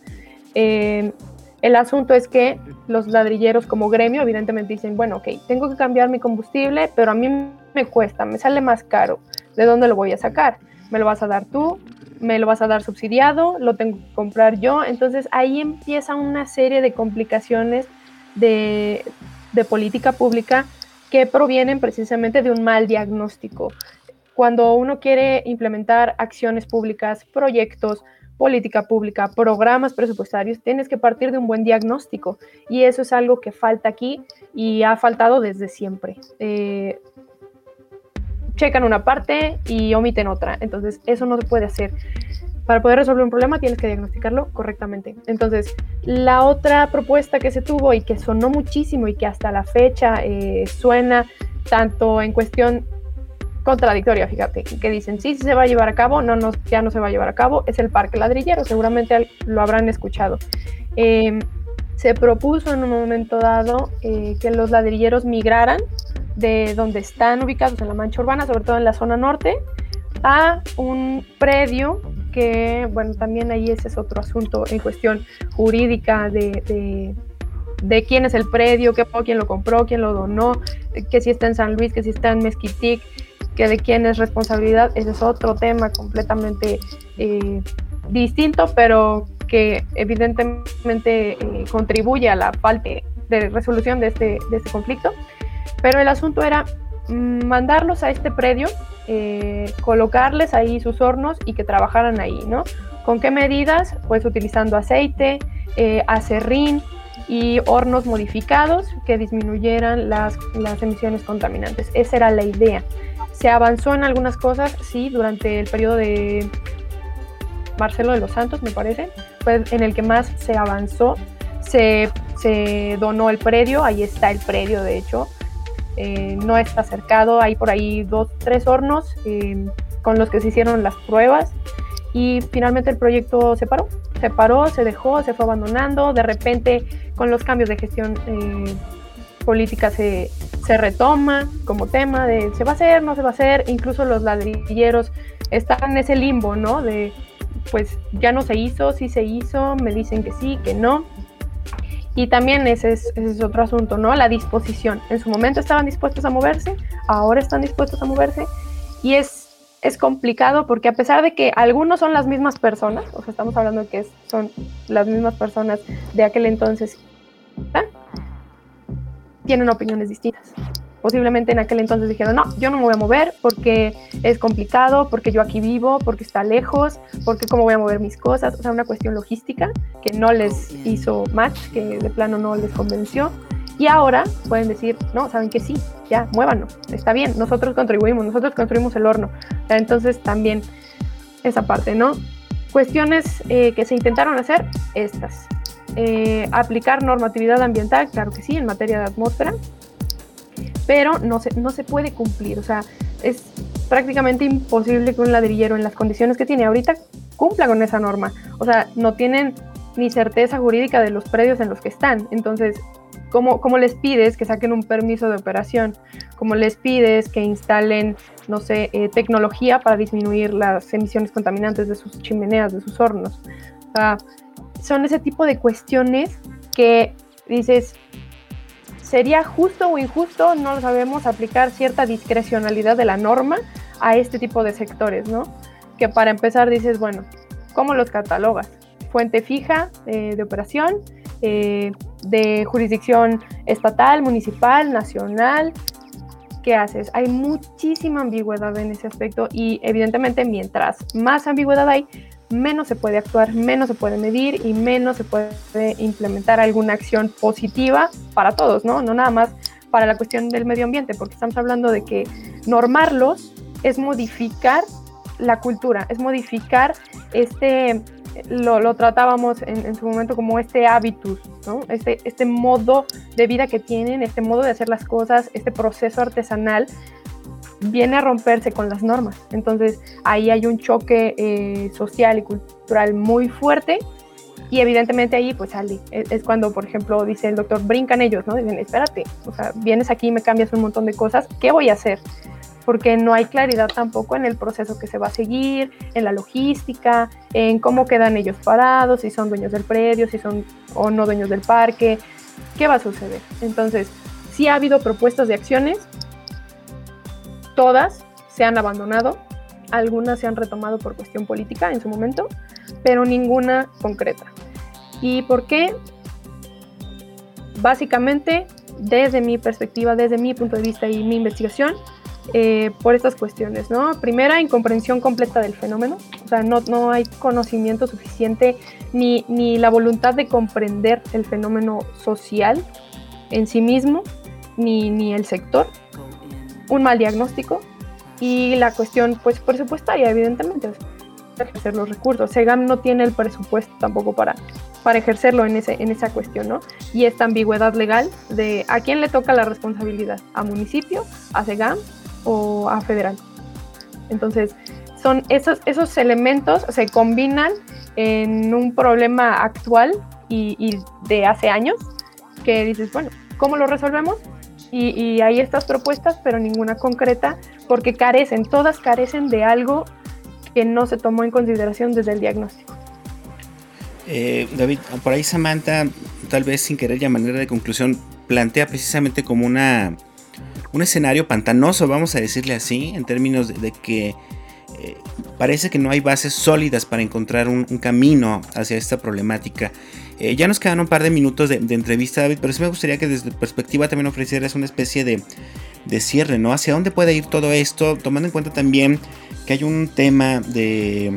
Eh, el asunto es que los ladrilleros como gremio evidentemente dicen, bueno, ok, tengo que cambiar mi combustible, pero a mí me cuesta, me sale más caro. ¿De dónde lo voy a sacar? Me lo vas a dar tú, me lo vas a dar subsidiado, lo tengo que comprar yo. Entonces ahí empieza una serie de complicaciones de, política pública que provienen precisamente de un mal diagnóstico. Cuando uno quiere implementar acciones públicas, proyectos, política pública, programas presupuestarios, tienes que partir de un buen diagnóstico y eso es algo que falta aquí y ha faltado desde siempre. Eh, checan una parte y omiten otra. Entonces, eso no se puede hacer. Para poder resolver un problema tienes que diagnosticarlo correctamente. Entonces, la otra propuesta que se tuvo y que sonó muchísimo y que hasta la fecha eh, suena tanto en cuestión contradictoria, fíjate, que dicen sí, sí se va a llevar a cabo, no, no, ya no se va a llevar a cabo, es el parque ladrillero, seguramente lo habrán escuchado. Em, se propuso en un momento dado eh, que los ladrilleros migraran de donde están ubicados en la mancha urbana, sobre todo en la zona norte, a un predio que, bueno, también ahí ese es otro asunto en cuestión jurídica de, de, quién es el predio, qué, quién lo compró, quién lo donó, que si está en San Luis, que si está en Mezquitic, que de quién es responsabilidad, ese es otro tema completamente eh, distinto, pero que evidentemente eh, contribuye a la falta de resolución de este, de este conflicto. Pero el asunto era mm, mandarlos a este predio, eh, colocarles ahí sus hornos y que trabajaran ahí, ¿no? ¿Con qué medidas? Pues utilizando aceite, eh, acerrín y hornos modificados que disminuyeran las, las emisiones contaminantes. Esa era la idea. Se avanzó en algunas cosas, sí, durante el periodo de Marcelo de los Santos, me parece, fue en el que más se avanzó. Se, se donó el predio, ahí está el predio, de hecho, eh, no está cercado, hay por ahí dos, tres hornos eh, con los que se hicieron las pruebas y finalmente el proyecto se paró, se paró, se dejó, se fue abandonando, de repente con los cambios de gestión eh, política se, se retoma como tema de se va a hacer, no se va a hacer, incluso los ladrilleros están en ese limbo, ¿no? De pues ya no se hizo, sí se hizo, me dicen que sí, que no. Y también ese es, otro asunto, ¿no? La disposición. En su momento estaban dispuestos a moverse, ahora están dispuestos a moverse. Y es, es complicado porque a pesar de que algunos son las mismas personas, o sea, estamos hablando de que son las mismas personas de aquel entonces, tienen opiniones distintas posiblemente en aquel entonces dijeron, no, yo no me voy a mover porque es complicado, porque yo aquí vivo, porque está lejos, porque cómo voy a mover mis cosas, o sea, una cuestión logística que no les hizo match, que de plano no les convenció. Y ahora pueden decir, no, saben que sí, ya, muévanos, está bien, nosotros contribuimos, nosotros construimos el horno. Entonces también esa parte, ¿no? Cuestiones eh, que se intentaron hacer, estas. Eh, aplicar normatividad ambiental, claro que sí, en materia de atmósfera, pero no se, no se puede cumplir. O sea, es prácticamente imposible que un ladrillero en las condiciones que tiene ahorita cumpla con esa norma. O sea, no tienen ni certeza jurídica de los predios en los que están. Entonces, ¿cómo, cómo les pides que saquen un permiso de operación? ¿Cómo les pides que instalen, no sé, eh, tecnología para disminuir las emisiones contaminantes de sus chimeneas, de sus hornos? O sea, son ese tipo de cuestiones que dices, ¿sería justo o injusto? No lo sabemos, aplicar cierta discrecionalidad de la norma a este tipo de sectores, ¿no? Que para empezar dices, bueno, ¿cómo los catalogas? Fuente fija eh, de operación, eh, de jurisdicción estatal, municipal, nacional. ¿Qué haces? Hay muchísima ambigüedad en ese aspecto y evidentemente mientras más ambigüedad hay, menos se puede actuar, menos se puede medir y menos se puede implementar alguna acción positiva para todos, ¿no? No nada más para la cuestión del medio ambiente, porque estamos hablando de que normarlos es modificar la cultura, es modificar este, lo, tratábamos en, su momento como este hábitus, ¿no? este, este modo de vida que tienen, este modo de hacer las cosas, este proceso artesanal viene a romperse con las normas. Entonces ahí hay un choque eh, social y cultural muy fuerte y evidentemente ahí pues sale. Es, cuando, por ejemplo, dice el doctor, brincan ellos, ¿no? Dicen, espérate, o sea, vienes aquí y me cambias un montón de cosas, ¿qué voy a hacer? Porque no hay claridad tampoco en el proceso que se va a seguir, en la logística, en cómo quedan ellos parados, si son dueños del predio, si son o no dueños del parque, qué va a suceder. Entonces, sí ha habido propuestas de acciones, todas se han abandonado, algunas se han retomado por cuestión política en su momento, pero ninguna concreta. ¿Y por qué? Básicamente, desde mi perspectiva, desde mi punto de vista y mi investigación, eh, por estas cuestiones, ¿no? Primera, incomprensión completa del fenómeno, o sea, no, no hay conocimiento suficiente ni, ni la voluntad de comprender el fenómeno social en sí mismo, ni, ni el sector un mal diagnóstico y la cuestión pues presupuestaria, evidentemente, ejercer los recursos. SEGAM no tiene el presupuesto tampoco para, para ejercerlo en, ese, en esa cuestión, ¿no? Y esta ambigüedad legal de a quién le toca la responsabilidad, a municipio, a SEGAM o a federal. Entonces, son esos, esos elementos se combinan en un problema actual y, y de hace años que dices, bueno, ¿cómo lo resolvemos? Y, hay estas propuestas, pero ninguna concreta, porque carecen, todas carecen de algo que no se tomó en consideración desde el diagnóstico. Eh, David, por ahí Samantha, tal vez sin querer ya manera de conclusión, plantea precisamente como una un escenario pantanoso, vamos a decirle así, en términos de, que parece que no hay bases sólidas para encontrar un, camino hacia esta problemática. Eh, ya nos quedan un par de minutos de, entrevista, David, pero sí me gustaría que desde tu perspectiva también ofrecieras una especie de, cierre, ¿no? ¿Hacia dónde puede ir todo esto? Tomando en cuenta también que hay un tema de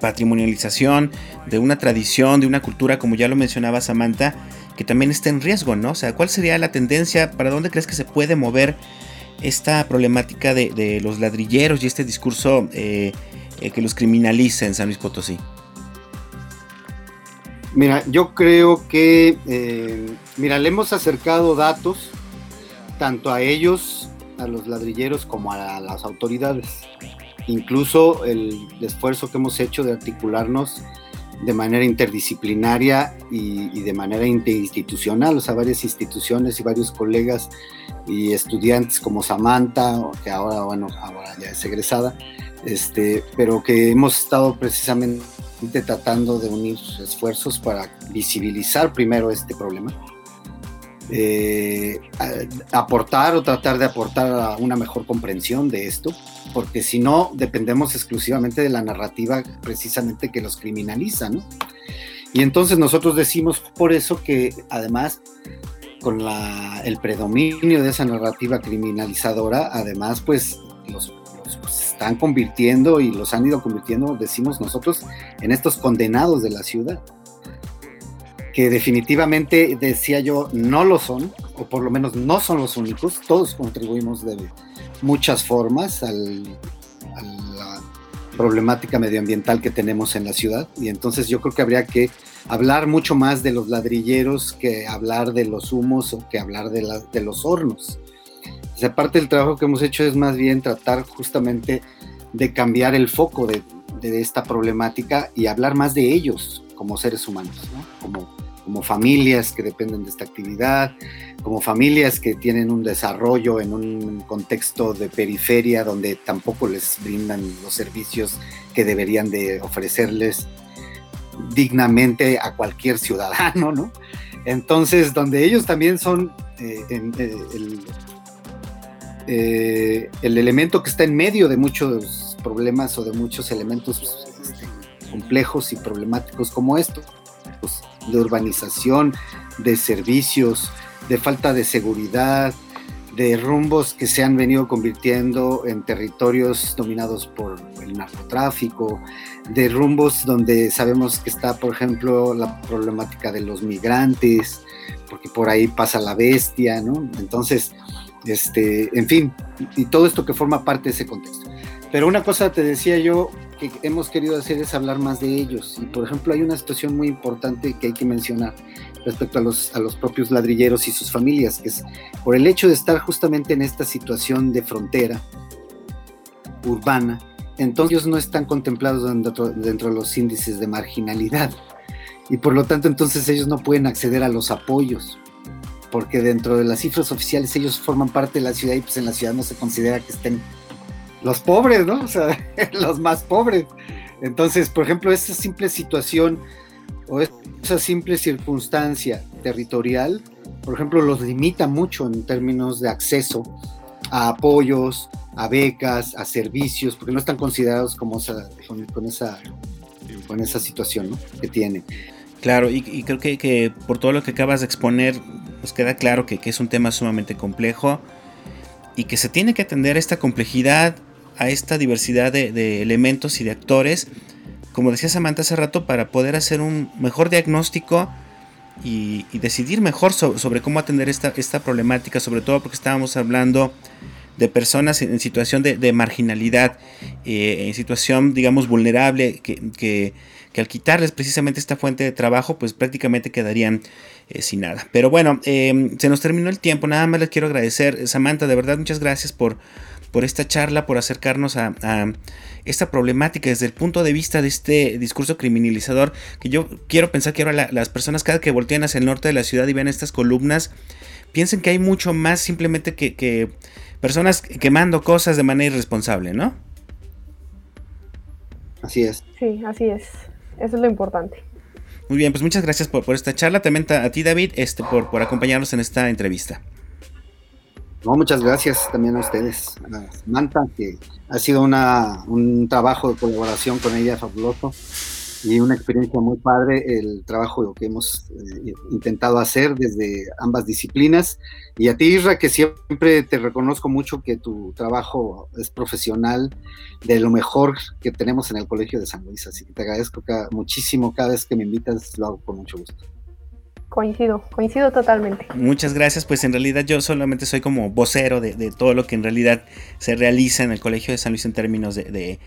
patrimonialización, de una tradición, de una cultura, como ya lo mencionaba Samantha, que también está en riesgo, ¿no? O sea, ¿cuál sería la tendencia? ¿Para dónde crees que se puede mover esta problemática de, los ladrilleros y este discurso eh, eh, que los criminaliza en San Luis Potosí? Mira, yo creo que, eh, mira, le hemos acercado datos tanto a ellos, a los ladrilleros, como a las autoridades. Incluso el esfuerzo que hemos hecho de articularnos de manera interdisciplinaria y, de manera interinstitucional, o sea, varias instituciones y varios colegas y estudiantes como Samantha, que ahora, bueno, ahora ya es egresada, este, pero que hemos estado precisamente tratando de unir esfuerzos para visibilizar primero este problema, eh, aportar o tratar de aportar a una mejor comprensión de esto, porque si no dependemos exclusivamente de la narrativa precisamente que los criminaliza, ¿no? Y entonces nosotros decimos por eso que además con el predominio de esa narrativa criminalizadora, además pues los están convirtiendo y los han ido convirtiendo, decimos nosotros, en estos condenados de la ciudad, que definitivamente, decía yo, no lo son, o por lo menos no son los únicos, todos contribuimos de muchas formas a la problemática medioambiental que tenemos en la ciudad, y entonces yo creo que habría que hablar mucho más de los ladrilleros que hablar de los humos o que hablar de, los hornos. Aparte del trabajo que hemos hecho es más bien tratar justamente de cambiar el foco, de, esta problemática y hablar más de ellos como seres humanos, como, como familias que dependen de esta actividad, como familias que tienen un desarrollo en un contexto de periferia donde tampoco les brindan los servicios que deberían de ofrecerles dignamente a cualquier ciudadano, ¿no? Entonces, donde ellos también son eh, eh, el, eh, el, elemento que está en medio de muchos problemas o de muchos elementos este, complejos y problemáticos como estos, pues, de urbanización, de servicios, de falta de seguridad, de rumbos que se han venido convirtiendo en territorios dominados por el narcotráfico, de rumbos donde sabemos que está, por ejemplo, la problemática de los migrantes, porque por ahí pasa la bestia, ¿no? Entonces, este, en fin, y todo esto que forma parte de ese contexto. Pero una cosa te decía yo que hemos querido hacer es hablar más de ellos. Y por ejemplo, hay una situación muy importante que hay que mencionar respecto a los, a los propios ladrilleros y sus familias, que es por el hecho de estar justamente en esta situación de frontera urbana, entonces ellos no están contemplados dentro, dentro de los índices de marginalidad. Y por lo tanto, entonces ellos no pueden acceder a los apoyos porque dentro de las cifras oficiales ellos forman parte de la ciudad y pues en la ciudad no se considera que estén los pobres, ¿no? O sea, los más pobres. Entonces, por ejemplo, esa simple situación o esa simple circunstancia territorial, por ejemplo, los limita mucho en términos de acceso a apoyos, a becas, a servicios, porque no están considerados como con, esa, con esa situación ¿no? que tienen. Claro, y, creo que, por todo lo que acabas de exponer, nos queda claro que, es un tema sumamente complejo y que se tiene que atender a esta complejidad, a esta diversidad de, elementos y de actores, como decía Samantha hace rato, para poder hacer un mejor diagnóstico y, decidir mejor sobre, cómo atender esta, esta problemática, sobre todo porque estábamos hablando de personas en, situación de, marginalidad, eh, en situación, digamos, vulnerable, que que al quitarles precisamente esta fuente de trabajo, pues prácticamente quedarían eh, sin nada. Pero bueno, em, se nos terminó el tiempo, nada más les quiero agradecer, Samantha, de verdad muchas gracias por, por esta charla, por acercarnos a, esta problemática desde el punto de vista de este discurso criminalizador, que yo quiero pensar que ahora las personas cada que voltean hacia el norte de la ciudad y ven estas columnas, piensen que hay mucho más simplemente que, que personas quemando cosas de manera irresponsable, ¿no? Así es. Sí, así es. Eso es lo importante. Muy bien, pues muchas gracias por, esta charla. También a ti, David, este, por, por acompañarnos en esta entrevista. No, muchas gracias también a ustedes, a Samantha, que ha sido una, un trabajo de colaboración con ella fabuloso y una experiencia muy padre el trabajo que hemos eh, intentado hacer desde ambas disciplinas. Y a ti, Isra, que siempre te reconozco mucho que tu trabajo es profesional, de lo mejor que tenemos en el Colegio de San Luis. Así que te agradezco muchísimo cada vez que me invitas, lo hago con mucho gusto. Coincido, coincido totalmente. Muchas gracias, pues en realidad yo solamente soy como vocero de, todo lo que en realidad se realiza en el Colegio de San Luis en términos de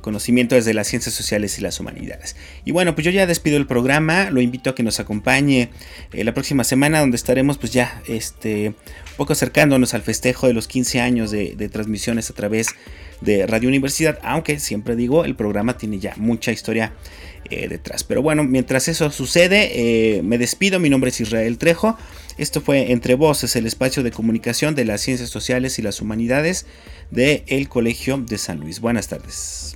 conocimiento desde las ciencias sociales y las humanidades. Y bueno, pues yo ya despido el programa, lo invito a que nos acompañe eh, la próxima semana donde estaremos pues ya este, un poco acercándonos al festejo de los 15 años de, transmisiones a través de Radio Universidad, aunque siempre digo, el programa tiene ya mucha historia eh, detrás. Pero bueno, mientras eso sucede, eh, me despido, mi nombre es Israel Trejo. Esto fue Entre Voces, el espacio de comunicación de las ciencias sociales y las humanidades del el Colegio de San Luis. Buenas tardes.